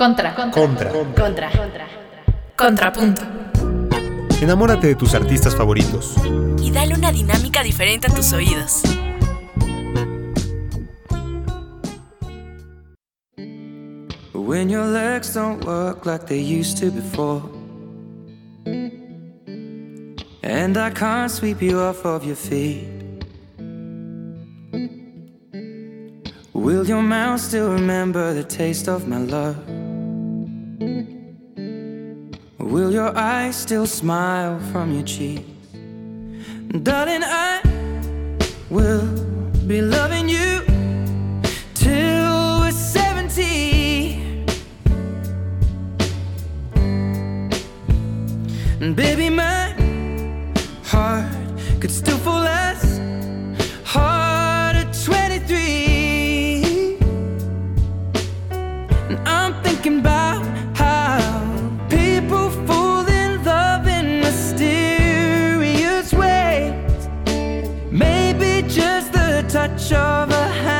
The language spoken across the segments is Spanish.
Contra. Contra. Contra. Contrapunto. Enamórate de tus artistas favoritos. Y dale una dinámica diferente a tus oídos. When your legs don't work like they used to before. And I can't sweep you off of your feet. Will your mouth still remember the taste of my love? Will your eyes still smile from your cheeks? Darling, I will be loving you till we're 70. And baby, my heart could still fall as hard at 23. And I'm thinking about touch of a hand.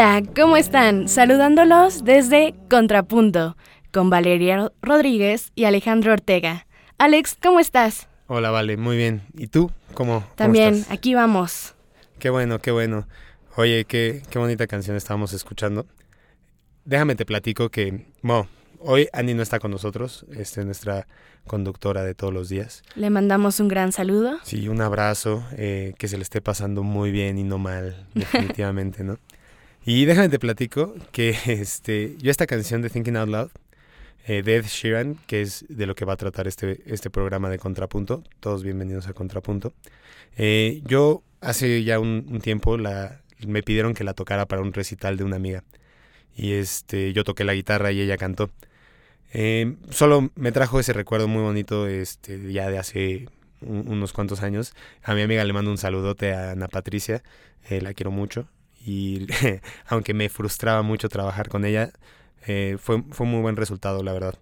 Hola, ¿cómo están? Saludándolos desde Contrapunto, con Valeria Rodríguez y Alejandro Ortega. Alex, ¿cómo estás? Hola, vale, muy bien. ¿Y tú? ¿Cómo? cómo También, estás? aquí vamos. Qué bueno, qué bueno. Oye, qué, qué bonita canción estábamos escuchando. déjame te platico que, bueno, hoy Annie no está con nosotros, este, nuestra conductora de todos los días. Le mandamos un gran saludo. Sí, un abrazo, eh, que se le esté pasando muy bien y no mal, definitivamente, ¿no? Y déjame te platico que este, yo esta canción de Thinking Out Loud, eh, Ed Sheeran, que es de lo que va a tratar este, este programa de Contrapunto, todos bienvenidos a Contrapunto, eh, yo hace ya un, tiempo me pidieron que la tocara para un recital de una amiga. Y este, yo toqué la guitarra y ella cantó. Eh, solo me trajo ese recuerdo muy bonito este, ya de hace un- unos cuantos años. A mi amiga le mando un saludote a Ana Patricia, eh, la quiero mucho. Y aunque me frustraba mucho trabajar con ella, eh, fue, fue muy buen resultado, la verdad.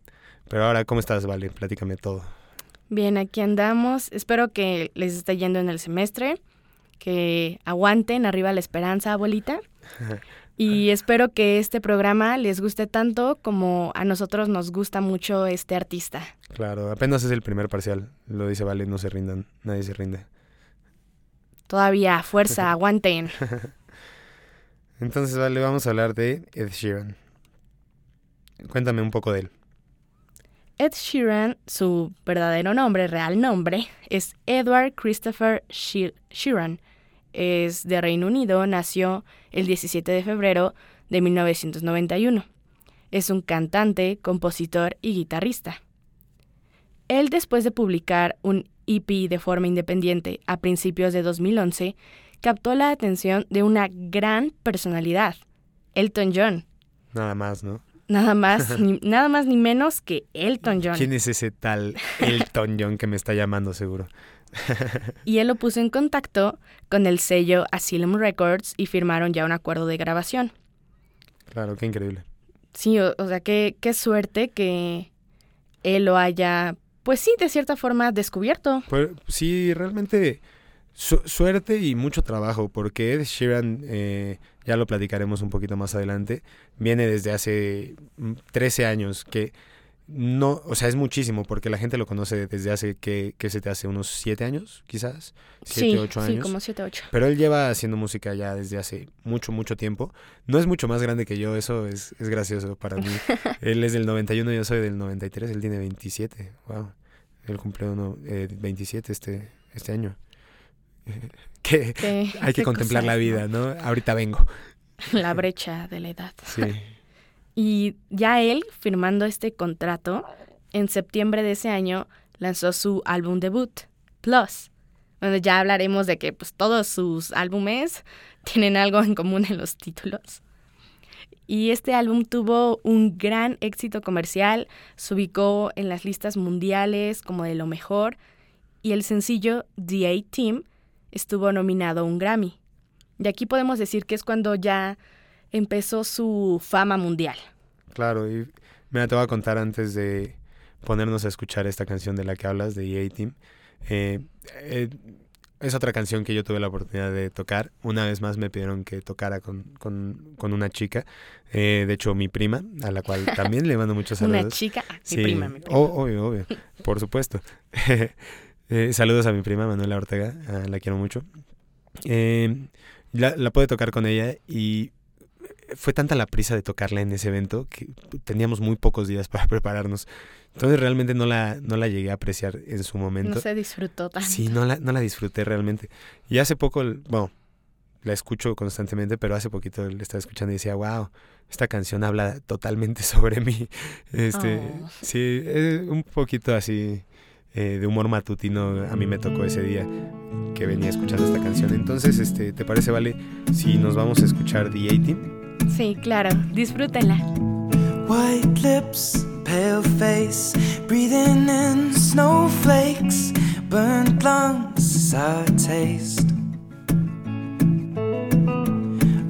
Pero ahora, ¿cómo estás, Vale? Platícame todo. Bien, aquí andamos. Espero que les esté yendo en el semestre, que aguanten arriba la esperanza, abuelita. Y espero que este programa les guste tanto como a nosotros nos gusta mucho este artista. Claro, apenas es el primer parcial. Lo dice Vale, no se rindan, nadie se rinde. Todavía, fuerza, aguanten. Entonces, vale, vamos a hablar de Ed Sheeran. Cuéntame un poco de él. Ed Sheeran, su verdadero nombre, real nombre, es Edward Christopher She- Sheeran. Es de Reino Unido, nació el 17 de febrero de 1991. Es un cantante, compositor y guitarrista. Él, después de publicar un EP de forma independiente a principios de 2011, captó la atención de una gran personalidad, Elton John. Nada más, ¿no? Nada más, ni, nada más ni menos que Elton John. ¿Quién es ese tal Elton John que me está llamando seguro? y él lo puso en contacto con el sello Asylum Records y firmaron ya un acuerdo de grabación. Claro, qué increíble. Sí, o, o sea, qué, qué suerte que él lo haya, pues sí, de cierta forma descubierto. Pues, sí, realmente su- suerte y mucho trabajo, porque Ed Sheeran, eh, ya lo platicaremos un poquito más adelante, viene desde hace mm, 13 años, que no, o sea, es muchísimo, porque la gente lo conoce desde hace, que, que se te hace unos 7 años, quizás, 7, sí, 8 sí, años. como 7, 8. Pero él lleva haciendo música ya desde hace mucho, mucho tiempo. No es mucho más grande que yo, eso es, es gracioso para mí. él es del 91, yo soy del 93, él tiene 27. Wow. Él cumplió uno, eh, 27 este, este año. que Qué- hay que contemplar la vida, ¿no? Ahorita vengo. La brecha de la edad. Sí. Y ya él, firmando este contrato, en septiembre de ese año lanzó su álbum debut, Plus. Donde ya hablaremos de que pues, todos sus álbumes tienen algo en común en los títulos. Y este álbum tuvo un gran éxito comercial, se ubicó en las listas mundiales como de lo mejor, y el sencillo The A-Team estuvo nominado a un Grammy. Y aquí podemos decir que es cuando ya empezó su fama mundial. Claro, y mira, te voy a contar antes de ponernos a escuchar esta canción de la que hablas, de EA Team. Eh, eh, es otra canción que yo tuve la oportunidad de tocar. Una vez más me pidieron que tocara con, con, con una chica, eh, de hecho mi prima, a la cual también le mando muchos saludos. Una chica, Sí, mi prima, mi prima. o- obvio, obvio, por supuesto. Eh, saludos a mi prima Manuela Ortega, ah, la quiero mucho. Eh, la, la pude tocar con ella y fue tanta la prisa de tocarla en ese evento que teníamos muy pocos días para prepararnos. Entonces realmente no la, no la llegué a apreciar en su momento. No se disfrutó tanto. Sí, no la, no la disfruté realmente. Y hace poco, bueno, la escucho constantemente, pero hace poquito la estaba escuchando y decía, wow, esta canción habla totalmente sobre mí. Este, Oh. sí, es un poquito así eh, de humor matutino. A mí me tocó ese día que venía escuchando esta canción. Entonces, este, ¿te parece, Vale, si nos vamos a escuchar The A-Team? Sí, claro, disfrútenla. White lips, pale face, breathing in snowflakes, burnt lungs, sour taste.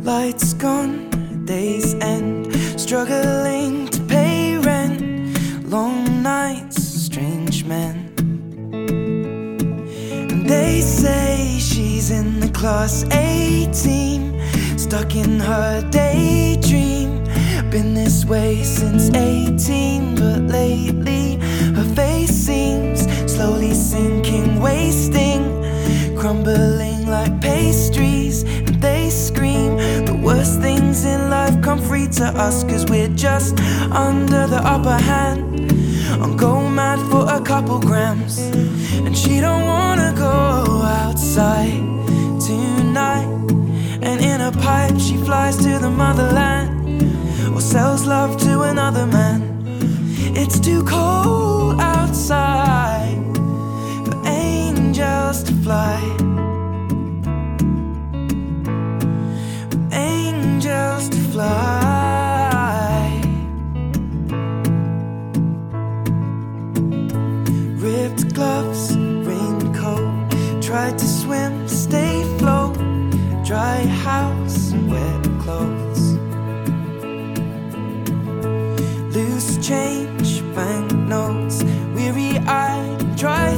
Lights gone, days end, struggling to pay rent, long nights, strange men. They say she's in the class A team, stuck in her daydream. Been this way since 18, but lately her face seems slowly sinking, wasting, crumbling like pastries. And they scream the worst things in life come free to us, cause we're just under the upper hand. I'm go mad for a couple grams, and she don't wanna go outside tonight. And in a pipe, she flies to the motherland, or sells love to another man. It's too cold outside for angels to fly. For angels to fly. Dry house, wet clothes. Loose change, banknotes. Weary eyed, dry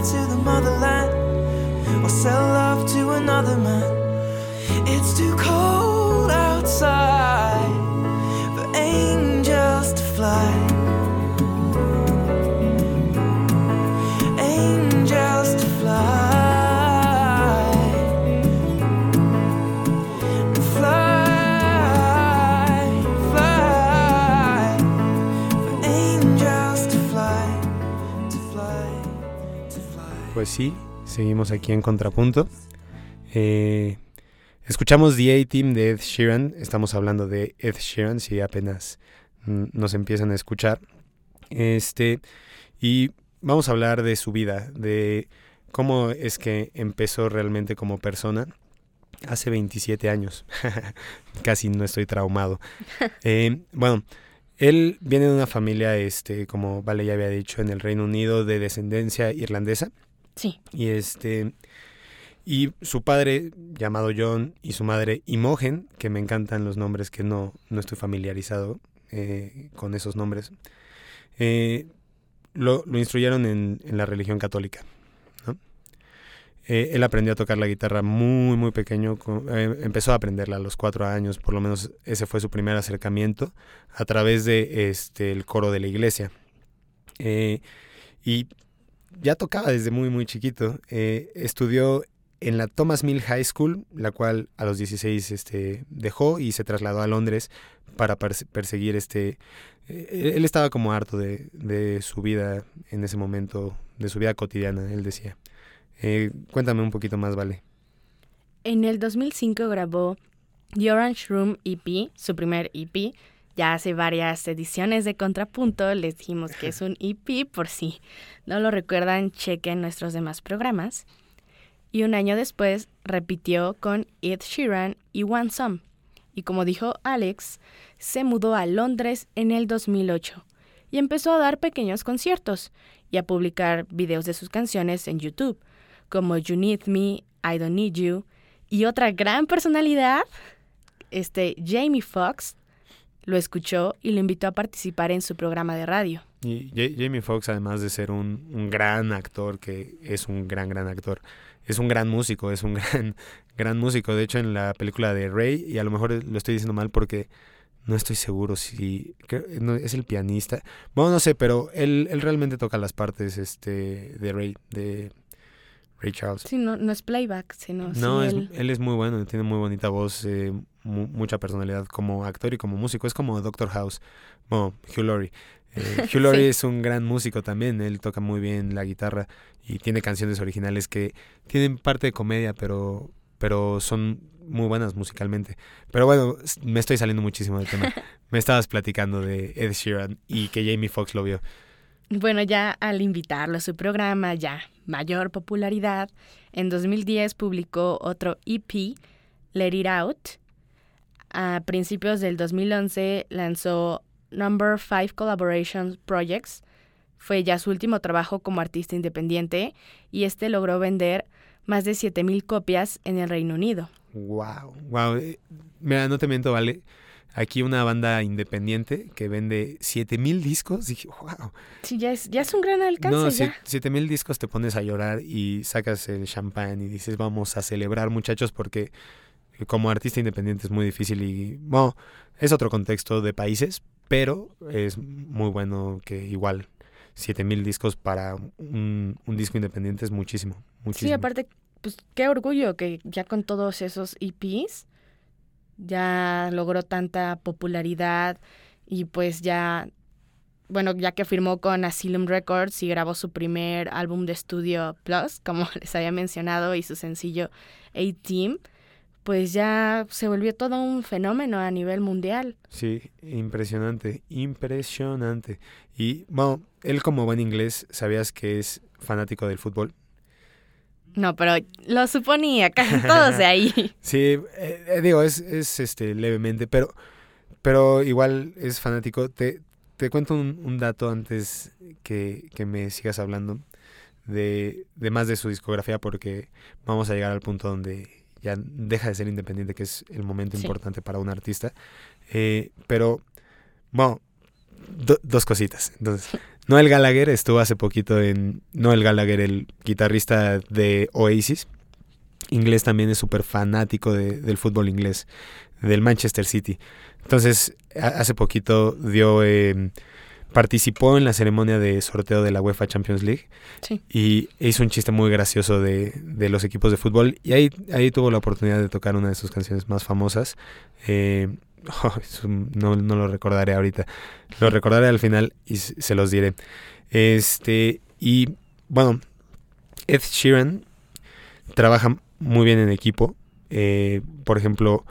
fly to the motherland. Or sell love to another man. It's too cold outside for angels to fly. Pues sí, seguimos aquí en Contrapunto. Eh, escuchamos The A-Team de Ed Sheeran. Estamos hablando de Ed Sheeran, si apenas mm, nos empiezan a escuchar. Este, y vamos a hablar de su vida, de cómo es que empezó realmente como persona. Hace 27 años. Casi no estoy traumado. Eh, bueno, él viene de una familia, este, como Vale ya había dicho, en el Reino Unido de descendencia irlandesa. Sí. Y este y su padre llamado John y su madre Imogen, que me encantan los nombres que no, no estoy familiarizado eh, con esos nombres, eh, lo, instruyeron en, la religión católica. Eh, él aprendió a tocar la guitarra muy, muy pequeño. empezó a aprenderla a los cuatro años, por lo menos ese fue su primer acercamiento a través de este coro de la iglesia. Y ya tocaba desde muy, muy chiquito. Eh, estudió en la Thomas Mill High School, la cual a los 16 este, dejó y se trasladó a Londres para perse- perseguir este... eh, él estaba como harto de, de su vida en ese momento, de su vida cotidiana, él decía. Eh, cuéntame un poquito más, Vale. En el 2005 grabó The Orange Room EP, su primer EP. Ya hace varias ediciones de Contrapunto les dijimos que es un EP, por si no lo recuerdan, chequen nuestros demás programas. Y un año después repitió con Ed Sheeran y One Some. Y como dijo Alex, se mudó a Londres en el 2008 y empezó a dar pequeños conciertos. y a publicar videos de sus canciones en YouTube, como You Need Me, I Don't Need You, y otra gran personalidad, este Jamie Foxx, lo escuchó y lo invitó a participar en su programa de radio. Y Ja- Jamie Foxx, además de ser un, un gran actor, que es un gran, gran actor, es un gran músico, es un gran, gran músico. De hecho, en la película de Ray, y a lo mejor lo estoy diciendo mal porque no estoy seguro si no, es el pianista. Bueno, no sé, pero él, él realmente toca las partes este, de Ray, de Ray Charles. Sí, no, no es playback, sino No, sí es- él- él es muy bueno, tiene muy bonita voz, eh, mu- mucha personalidad como actor y como músico. Es como Doctor House, bueno, Hugh Laurie. Eh, Hugh Laurie Sí. es un gran músico también, él toca muy bien la guitarra y tiene canciones originales que tienen parte de comedia, pero, pero son muy buenas musicalmente. Pero bueno, me estoy saliendo muchísimo del tema. Me estabas platicando de Ed Sheeran y que Jamie Foxx lo vio. Bueno, ya al invitarlo a su programa, ya mayor popularidad, en 2010 publicó otro EP, Let It Out. A principios del 2011 lanzó Number 5 Collaboration Projects. Fue ya su último trabajo como artista independiente y este logró vender más de 7000 copias en el Reino Unido. Wow, wow. eh, Mira, no te miento, vale. Aquí una banda independiente que vende 7000 discos. Dije, wow. Sí, ya es, ya es un gran alcance. No, ya. 7000 discos te pones a llorar y sacas el champán y dices, vamos a celebrar, muchachos, porque como artista independiente es muy difícil y, bueno, es otro contexto de países, pero es muy bueno que igual 7000 discos para un, un disco independiente es muchísimo, muchísimo. Sí, aparte, pues qué orgullo que ya con todos esos EPs ya logró tanta popularidad y pues ya, bueno, ya que firmó con Asylum Records y grabó su primer álbum de estudio Plus, como les había mencionado, y su sencillo A-Team, pues ya se volvió todo un fenómeno a nivel mundial. Sí, impresionante, impresionante. Y bueno, él como buen inglés, ¿sabías que es fanático del fútbol? No, pero lo suponía, casi todos de ahí. Sí, eh, eh, digo, es, es este levemente, pero, pero igual es fanático. Te, te cuento un, un dato antes que, que me sigas hablando de, de más de su discografía, porque vamos a llegar al punto donde ya deja de ser independiente, que es el momento Sí. importante para un artista. Eh, pero, bueno, do- dos cositas. Entonces, Noel Gallagher estuvo hace poquito en. Noel Gallagher, el guitarrista de Oasis. Inglés también es súper fanático de- del fútbol inglés, del Manchester City. Entonces, a- hace poquito dio. eh, participó en la ceremonia de sorteo de la UEFA Champions League Sí. y hizo un chiste muy gracioso de, de los equipos de fútbol y ahí, ahí tuvo la oportunidad de tocar una de sus canciones más famosas. Eh, oh, no, no lo recordaré ahorita, lo recordaré al final y se los diré. Este, y bueno, Ed Sheeran trabaja muy bien en equipo. Eh, por ejemplo,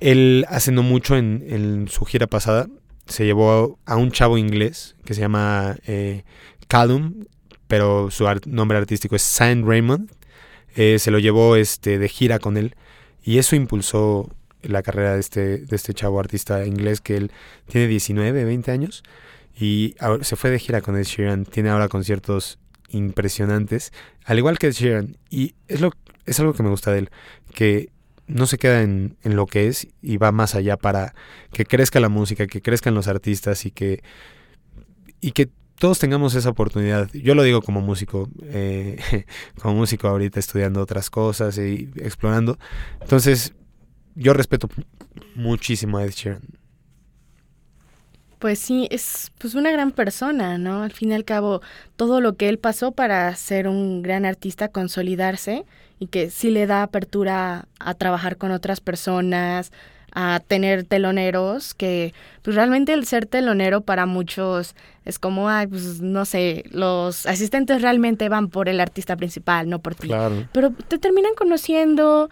él hace no mucho en, en su gira pasada se llevó a un chavo inglés que se llama eh, pero su nombre artístico es Saint Raymond. Eh, se lo llevó este, de gira con él y eso impulsó la carrera de este, de este chavo artista inglés que él tiene 19, 20 años y se fue de gira con Ed Sheeran. Tiene ahora conciertos impresionantes, al igual que Ed Sheeran. Y es, lo, es algo que me gusta de él, que no se queda en, en lo que es y va más allá para que crezca la música, que crezcan los artistas y que, y que todos tengamos esa oportunidad. Yo lo digo como músico, eh, como músico ahorita estudiando otras cosas y explorando. Entonces, yo respeto muchísimo a Ed Sheeran. Pues sí, es pues una gran persona, ¿no? Al fin y al cabo, todo lo que él pasó para ser un gran artista, consolidarse y que sí le da apertura a trabajar con otras personas, a tener teloneros, que pues realmente el ser telonero para muchos es como, ay, pues no sé, los asistentes realmente van por el artista principal, no por ti. Claro, Pero te terminan conociendo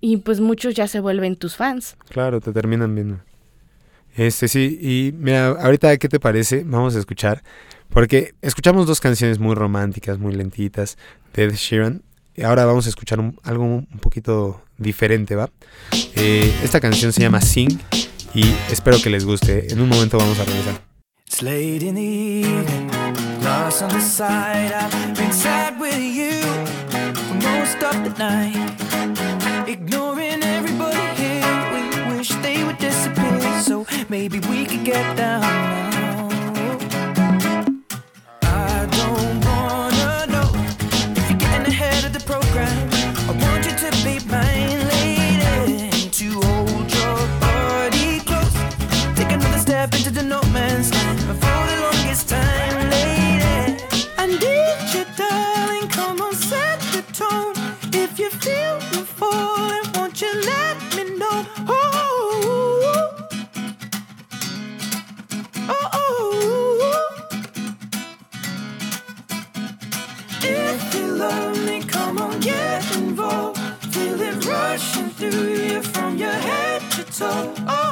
y pues muchos ya se vuelven tus fans. claro, te terminan viendo. Este sí, y mira, ahorita, ¿qué te parece? Vamos a escuchar, porque escuchamos dos canciones muy románticas, muy lentitas de Ed Sheeran. Ahora vamos a escuchar un- algo un poquito diferente, ¿va? Eh, esta canción se llama Sing y espero que les guste. En un momento vamos a regresar. It's late in the evening, lost on the side. I've been sad with you for most of the night. Ignoring everybody here, we wish they would disappear. So maybe we could get down love me, come on, get involved. Feel it rushing through you from your head to toe. Oh,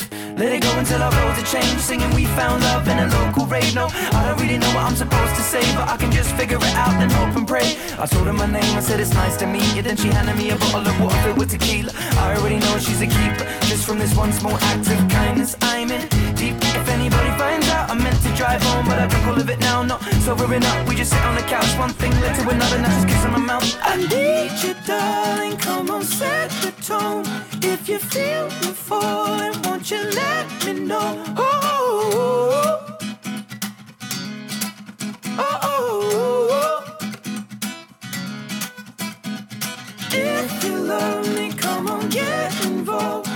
Let it go until our roads are changed. Singing, we found love in a local rave. No, I don't really know what I'm supposed to say, but I can just figure it out and hope and pray. I told her my name, I said it's nice to meet you. Then she handed me a bottle of water filled with tequila. I already know she's a keeper. Just from this one small act of kindness, I'm in deep. If anybody finds out, I meant to drive home, but I drink all of it now. Not sobering up, we just sit on the couch. One thing led to another, now just kiss on my mouth. I need you, darling. Come on, set the tone. If you feel you're falling, won't you let me know? Oh, oh, oh, oh. If you love me, come on, get involved.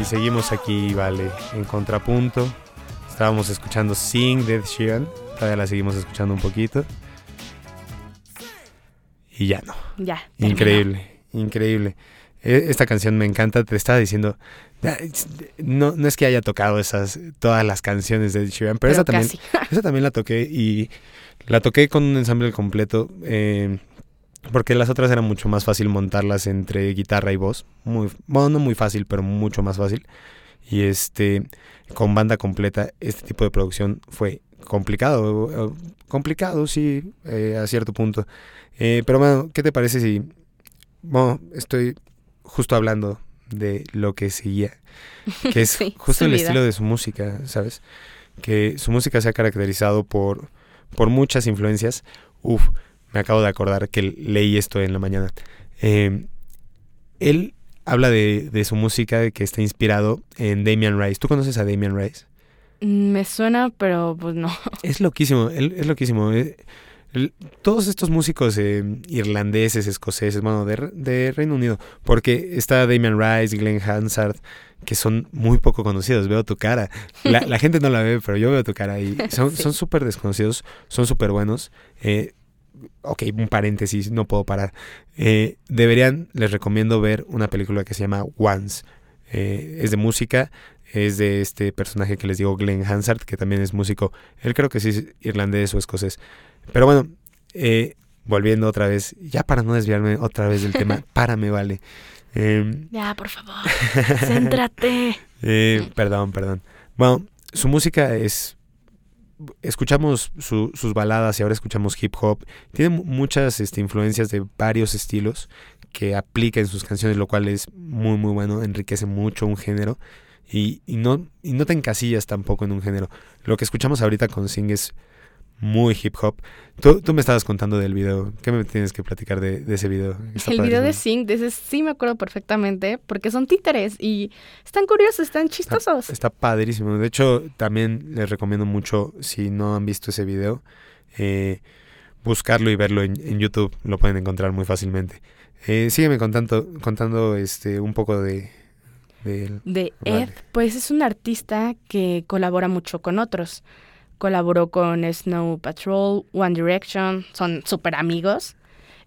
Y seguimos aquí, vale, en contrapunto. Estábamos escuchando Sing de Sheeran. Todavía la seguimos escuchando un poquito. Y ya no. Ya. terminó. Increíble, increíble. E- Esta canción me encanta. Te estaba diciendo. No, no es que haya tocado esas todas las canciones de Ed Sheeran, pero, Pero esa también, esa también la toqué y la toqué con un ensamble completo. eh, porque las otras era mucho más fácil montarlas entre guitarra y voz. Muy, bueno, no muy fácil, pero mucho más fácil. Y este, con banda completa, este tipo de producción fue complicado. Complicado, sí, eh, a cierto punto. Eh, pero bueno, ¿qué te parece si... Bueno, estoy justo hablando de lo que seguía, que es Sí, justo el vida. estilo de su música, ¿sabes? Que su música se ha caracterizado por, por muchas influencias. Uf, me acabo de acordar que leí esto en la mañana. Eh, él habla de, de su música que está inspirado en Damian Rice. ¿Tú conoces a Damian Rice? Mm, Me suena, pero pues no. Es loquísimo, es loquísimo. eh, todos estos músicos eh, irlandeses, escoceses, bueno, de, Re- de Reino Unido, porque está Damian Rice, Glenn Hansard, que son muy poco conocidos. Veo tu cara. La, la gente no la ve, pero yo veo tu cara y son Sí. son súper desconocidos, son súper buenos. eh, ok, un paréntesis, no puedo parar. Eh, deberían, les recomiendo ver una película que se llama Once. Eh, es de música, es de este personaje que les digo, Glenn Hansard, que también es músico. Él creo que sí es irlandés o escocés. Pero bueno, eh, volviendo otra vez, ya para no desviarme otra vez del tema, párame, vale. Em, Ya, por favor, céntrate. perdón, perdón. Bueno, su música es... Escuchamos su- sus baladas y ahora escuchamos hip hop. Tiene mu- muchas este, influencias de varios estilos que aplica en sus canciones, lo cual es muy, muy bueno. Enriquece mucho un género y, y no, y no te encasillas tampoco en un género. Lo que escuchamos ahorita con Sing es muy hip hop. Tú, tú me estabas contando del video. ¿Qué me tienes que platicar de, de ese video? Está El video de. Sync, de ese sí me acuerdo perfectamente, porque son títeres y están curiosos, están chistosos. Está padrísimo. De hecho, también les recomiendo mucho, si no han visto ese video, eh, buscarlo y verlo en, en YouTube. Lo pueden encontrar muy fácilmente. Eh, sígueme contando, contando este, un poco de... de- De Vale. Ed, pues es un artista que colabora mucho con otros. Colaboró con Snow Patrol, One Direction, son súper amigos.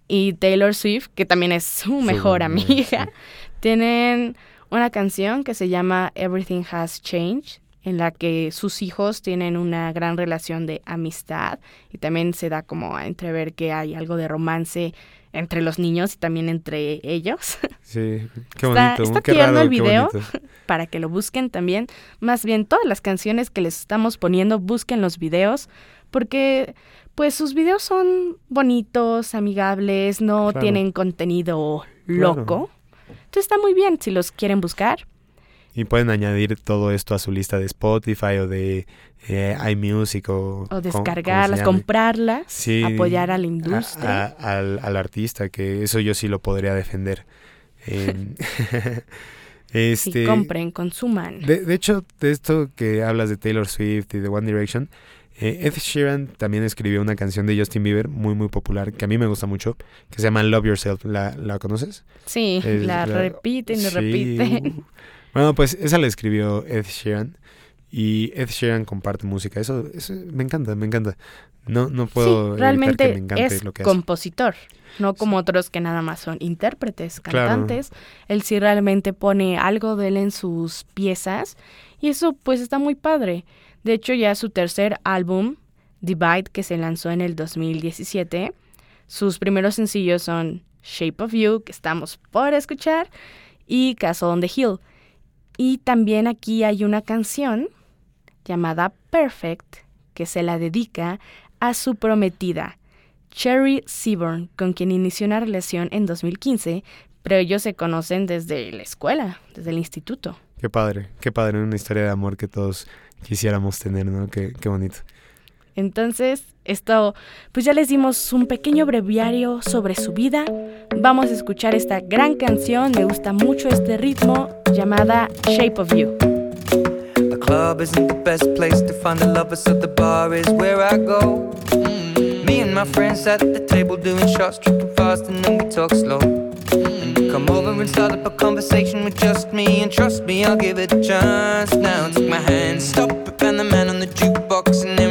Y Taylor Swift, que también es su mejor amiga, amiga. sí. Tienen una canción que se llama Everything Has Changed, en la que sus hijos tienen una gran relación de amistad y también se da como a entrever que hay algo de romance entre los niños y también entre ellos. Sí, qué Está- bonito. está qué tierno raro, el video. para que lo busquen también. Más bien, todas las canciones que les estamos poniendo, busquen los videos, porque pues sus videos son bonitos, amigables, no Claro. tienen contenido Claro. loco. Entonces está muy bien si los quieren buscar. Y pueden añadir todo esto a su lista de Spotify o de eh, iMusic o... Descargarlas, comprarlas, Sí, apoyar a la industria. a- al, al artista, que eso yo sí lo podría defender. Em, este, y compren, consuman. de, de hecho, de esto que hablas de Taylor Swift y de One Direction, eh, Ed Sheeran también escribió una canción de Justin Bieber muy, muy popular, que a mí me gusta mucho, que se llama Love Yourself. ¿La, la conoces? Sí, Es la, la- repiten y Sí, repiten. uh. Bueno, pues esa la escribió Ed Sheeran. Y Ed Sheeran comparte música. Eso, eso me encanta, me encanta. No, no puedo sí, que me encante es lo que hace. compositor, no como otros que nada más son intérpretes, Claro. cantantes. Él sí realmente pone algo de él en sus piezas y eso pues está muy padre. De hecho ya su tercer álbum, Divide, que se lanzó en el 2017, sus primeros sencillos son Shape of You, que estamos por escuchar, y Castle on the Hill. Y también aquí hay una canción llamada Perfect, que se la dedica a su prometida, Cherry Seaborn, con quien inició una relación en 2015, pero ellos se conocen desde la escuela, desde el instituto. Qué padre, qué padre. Una historia de amor que todos quisiéramos tener, ¿no? Qué, qué bonito. Entonces, esto, pues ya les dimos un pequeño breviario sobre su vida. Vamos a escuchar esta gran canción, me gusta mucho este ritmo, llamada Shape of You. The club isn't the best place to find the lovers, so the bar is where I go. Mm. Me and my friends at the table doing shots, tripping fast, and then we talk slow. And you come over and start up a conversation with just me, and trust me, I'll give it a chance. Now take my hand, stop and the man on the jukebox, and then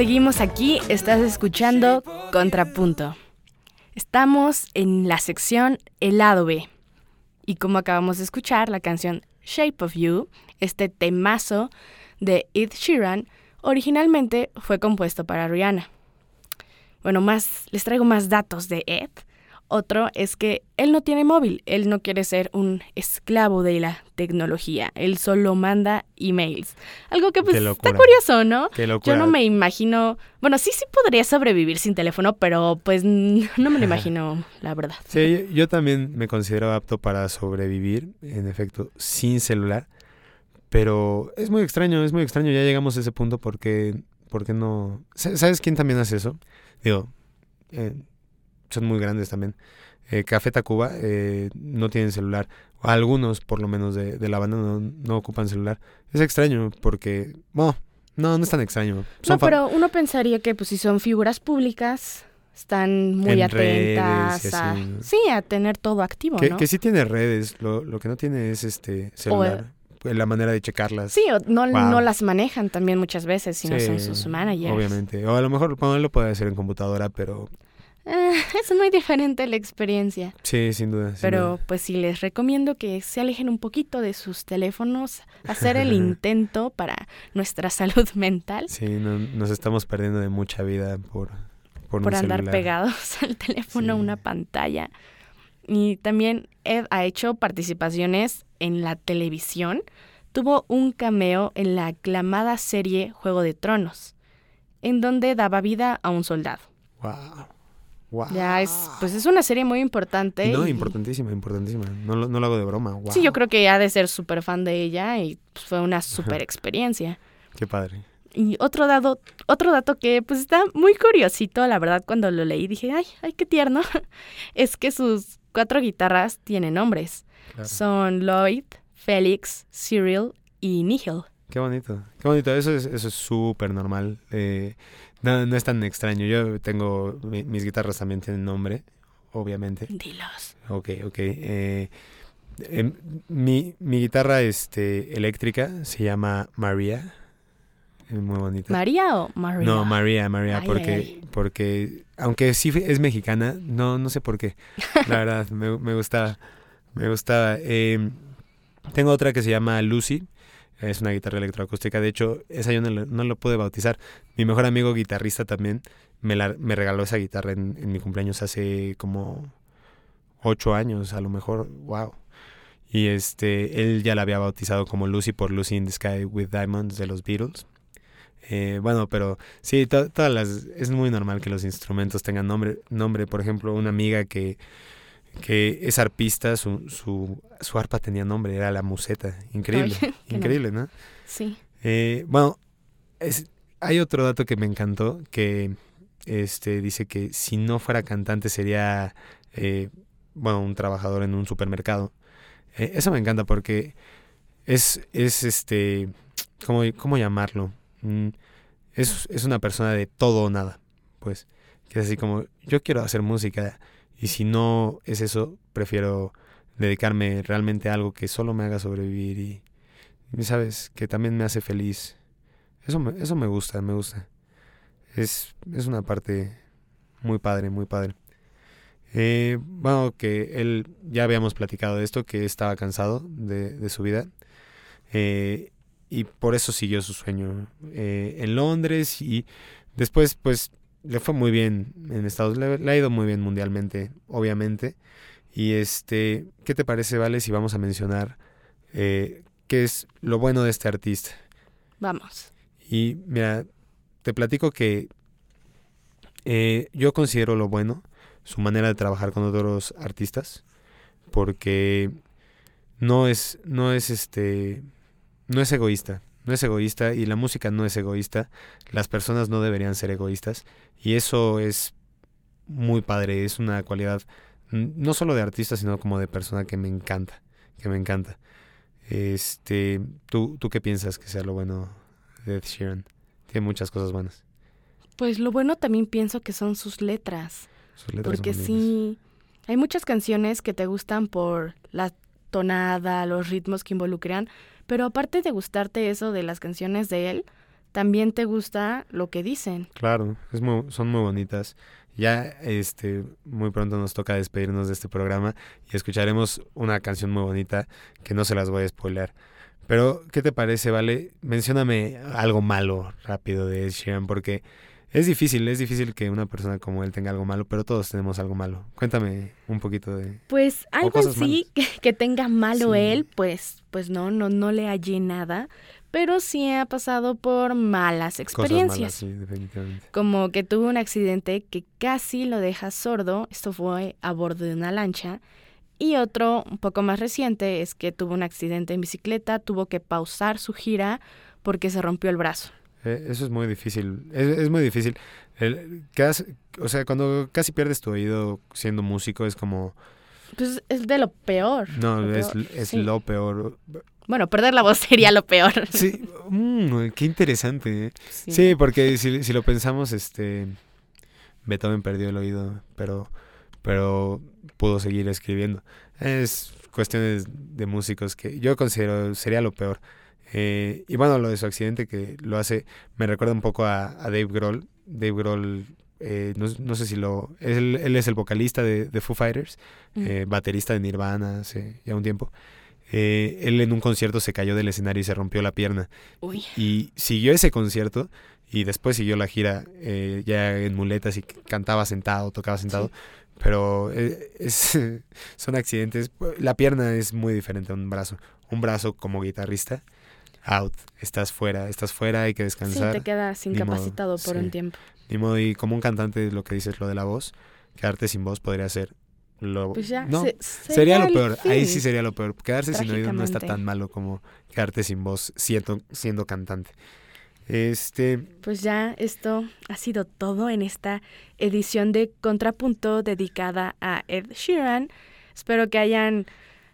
Seguimos aquí, estás escuchando Contrapunto. Estamos en la sección El lado B. Y como acabamos de escuchar, la canción Shape of You, este temazo de Ed Sheeran, originalmente fue compuesto para Rihanna. Bueno, más les traigo más datos de Ed. Otro es que él no tiene móvil, él no quiere ser un esclavo de la tecnología, él solo manda emails. Algo que pues está curioso, ¿no? Qué locura. Yo no me imagino, bueno, sí, sí podría sobrevivir sin teléfono, pero pues no me lo imagino, la verdad. Sí, yo, yo también me considero apto para sobrevivir, en efecto, sin celular. Pero es muy extraño, es muy extraño. Ya llegamos a ese punto porque, porque no... Sa- ¿Sabes quién también hace eso? Digo, eh, son muy grandes también. Eh, Café Tacuba eh, no tienen celular. Algunos, por lo menos, de, de la banda no, no ocupan celular. Es extraño porque... Bueno, no, no es tan extraño. Son No, pero uno pensaría que pues si son figuras públicas, están muy En redes y atentas a, así, ¿no? sí, a tener todo activo, que, ¿no? que sí tiene redes, lo, lo que no tiene es este celular. Pues, la manera de checarlas. Sí, o no, Wow. no las manejan también muchas veces si no Sí, son sus managers. Obviamente. O a lo mejor bueno, lo puede hacer en computadora, pero Eh, es muy diferente la experiencia. sí, sin duda. sin Pero duda. pues sí les recomiendo que se alejen un poquito de sus teléfonos, hacer el intento para nuestra salud mental, Sí, no- nos estamos perdiendo de mucha vida por, por, por un andar celular. pegados al teléfono, a Sí. una pantalla. Y también Ed ha hecho participaciones en la televisión. Tuvo un cameo en la aclamada serie Juego de Tronos, en donde daba vida a un soldado. Wow. Wow. Ya es, pues es una serie muy importante. No, y- importantísima, importantísima. No, lo- no lo hago de broma. Wow. Sí, yo creo que ha de ser súper fan de ella y pues, fue una súper experiencia. Qué padre. Y otro dato, otro dato que pues está muy curiosito, la verdad, cuando lo leí dije, ay, ay, qué tierno, es que sus cuatro guitarras tienen nombres. Claro. Son Lloyd, Felix, Cyril y Nigel. Qué bonito. Qué bonito. Eso es eso es súper normal. Eh, no, no es tan extraño. Yo tengo... mi- mis guitarras también tienen nombre, obviamente. Dilos. Ok, ok. Eh, em, mi, mi guitarra este, eléctrica se llama María. Es muy bonita. ¿María o María? No, María, María, Ay, porque, ay. porque aunque sí es mexicana, no, no sé por qué. La verdad, me, me gustaba. Me gustaba. Eh, tengo otra que se llama Lucy. Es una guitarra electroacústica. De hecho, esa yo no, la- no lo pude bautizar. Mi mejor amigo guitarrista también me, la, me regaló esa guitarra en, mi cumpleaños hace como ocho años, a lo mejor. Wow. Y este, él ya la había bautizado como Lucy por Lucy in the Sky with Diamonds de los Beatles. Eh, bueno, pero sí, to- todas las, es muy normal que los instrumentos tengan nombre. nombre. Por ejemplo, una amiga que, que es arpista, su, su, su arpa tenía nombre, era la museta. Increíble, increíble, ¿no? Sí. Eh, bueno, es- hay otro dato que me encantó, que este, dice que si no fuera cantante sería, eh, bueno, un trabajador en un supermercado. Eh, eso me encanta porque es, es este, ¿cómo, cómo llamarlo? Mm, es, es una persona de todo o nada, pues, que es así como, yo quiero hacer música y si no es eso, prefiero dedicarme realmente a algo que solo me haga sobrevivir y, sabes, que también me hace feliz. Eso me, eso me gusta, me gusta. Es, es una parte muy padre, muy padre. Eh, bueno, que él, ya habíamos platicado de esto, que estaba cansado de, de su vida. eh, y por eso siguió su sueño eh, en Londres y después pues le fue muy bien en Estados Unidos, le, ha ido muy bien mundialmente, obviamente. Y este, ¿qué te parece, Vale, si vamos a mencionar eh, qué es lo bueno de este artista? Vamos. Y mira, te platico que eh, yo considero lo bueno su manera de trabajar con otros artistas, porque no es, no es este, no es egoísta, no es egoísta y la música no es egoísta, las personas no deberían ser egoístas y eso es muy padre, es una cualidad no solo de artista, sino como de persona que me encanta, que me encanta. Este, ¿tú, ¿tú qué piensas que sea lo bueno de Ed Sheeran? Tiene muchas cosas buenas. Pues lo bueno también pienso que son sus letras. Sus letras Porque sí, hay muchas canciones que te gustan por la tonada, los ritmos que involucran, pero aparte de gustarte eso de las canciones de él, también te gusta lo que dicen. Claro, es muy- son muy bonitas. Ya este muy pronto nos toca despedirnos de este programa y escucharemos una canción muy bonita que no se las voy a spoiler. Pero, ¿qué te parece, Vale? Mencióname algo malo rápido de Ed Sheeran porque es difícil, es difícil que una persona como él tenga algo malo, pero todos tenemos algo malo. Cuéntame un poquito de... Pues algo en cosas sí que, que tenga malo Sí. él, pues, pues no, no, no le hallé nada, pero sí ha pasado por malas Cosas experiencias. malas, sí, definitivamente. Como que tuvo un accidente que casi lo deja sordo, esto fue a bordo de una lancha. Y otro, un poco más reciente, es que tuvo un accidente en bicicleta, tuvo que pausar su gira porque se rompió el brazo. Eh, Eso es muy difícil. Es, es muy difícil. El, o sea, cuando casi pierdes tu oído siendo músico es como... Pues es de lo peor. No, lo es, peor, es sí. lo peor. Bueno, perder la voz sería lo peor. Sí, mm, qué interesante. ¿eh? Sí, porque si, si lo pensamos, este... Beethoven perdió el oído, pero, pero pudo seguir escribiendo. Es cuestiones de músicos que yo considero sería lo peor. Eh, y bueno, lo de su accidente que lo hace, me recuerda un poco a, a Dave Grohl. Dave Grohl, eh, no, no sé si lo... Él, él es el vocalista de, de Foo Fighters, Mm. eh, baterista de Nirvana hace ya un tiempo. Eh, él en un concierto se cayó del escenario y se rompió la pierna. Uy, Y siguió ese concierto y después siguió la gira eh, ya en muletas y cantaba sentado, tocaba sentado. Pero es, son accidentes. La pierna es muy diferente a un brazo. Un brazo como guitarrista, out. Estás fuera, estás fuera, hay que sí, descansar. te quedas modo, incapacitado por sí. un tiempo. Ni modo, y como un cantante, lo que dices, lo de la voz, quedarte sin voz podría ser lo... Pues ya, no, se- sería lo el peor. Ahí sí sería lo peor. Quedarse sin oído no está tan malo como quedarte sin voz siendo, siendo cantante. Este, Pues ya esto ha sido todo en esta edición de Contrapunto dedicada a Ed Sheeran. Espero que hayan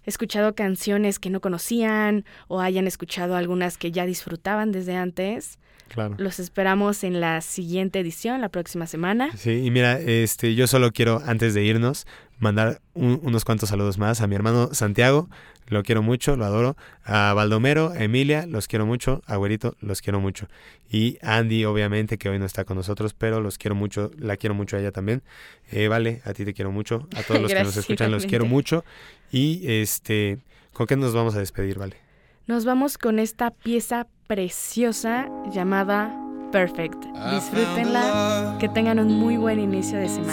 escuchado canciones que no conocían o hayan escuchado algunas que ya disfrutaban desde antes. claro. Los esperamos en la siguiente edición, la próxima semana. Sí, y mira, este, yo solo quiero, antes de irnos, mandar un- unos cuantos saludos más a mi hermano Santiago, lo quiero mucho, lo adoro, a Baldomero, a Emilia, los quiero mucho, a Güerito, los quiero mucho, y Andy, obviamente, que hoy no está con nosotros, pero los quiero mucho, la quiero mucho a ella también. Eh, vale, a ti te quiero mucho, a todos los que nos escuchan los quiero mucho, y este, ¿con qué nos vamos a despedir, vale? Nos vamos con esta pieza preciosa llamada Perfect. Disfrútenla, que tengan un muy buen inicio de semana.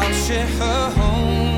I'll share her home.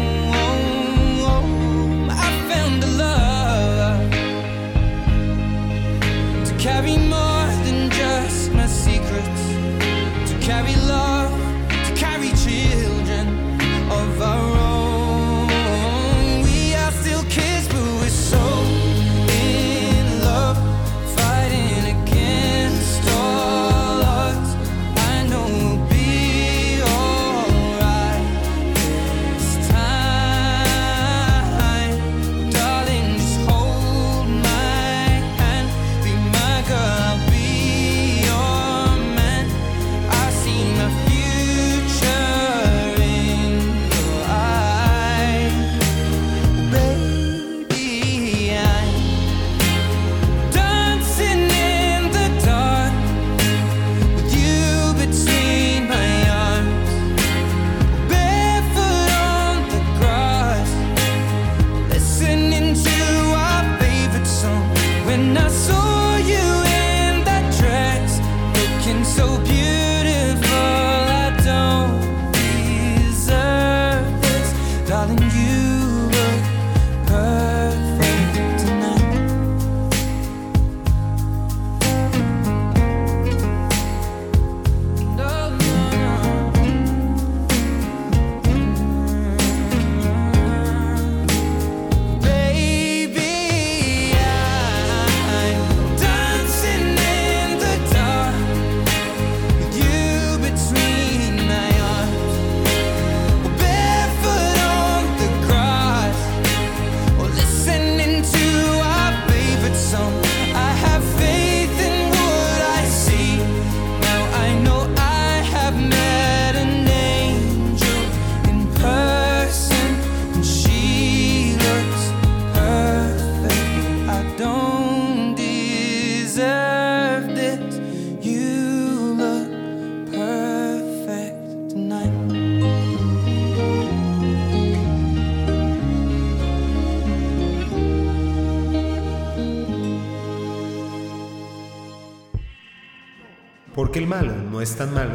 es tan malo.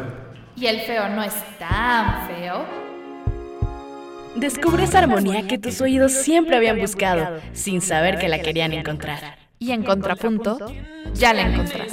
Y el feo no es tan feo. Descubre esa armonía que tus oídos siempre habían buscado, sin saber que la querían encontrar. Y en contrapunto, ya la encontraste.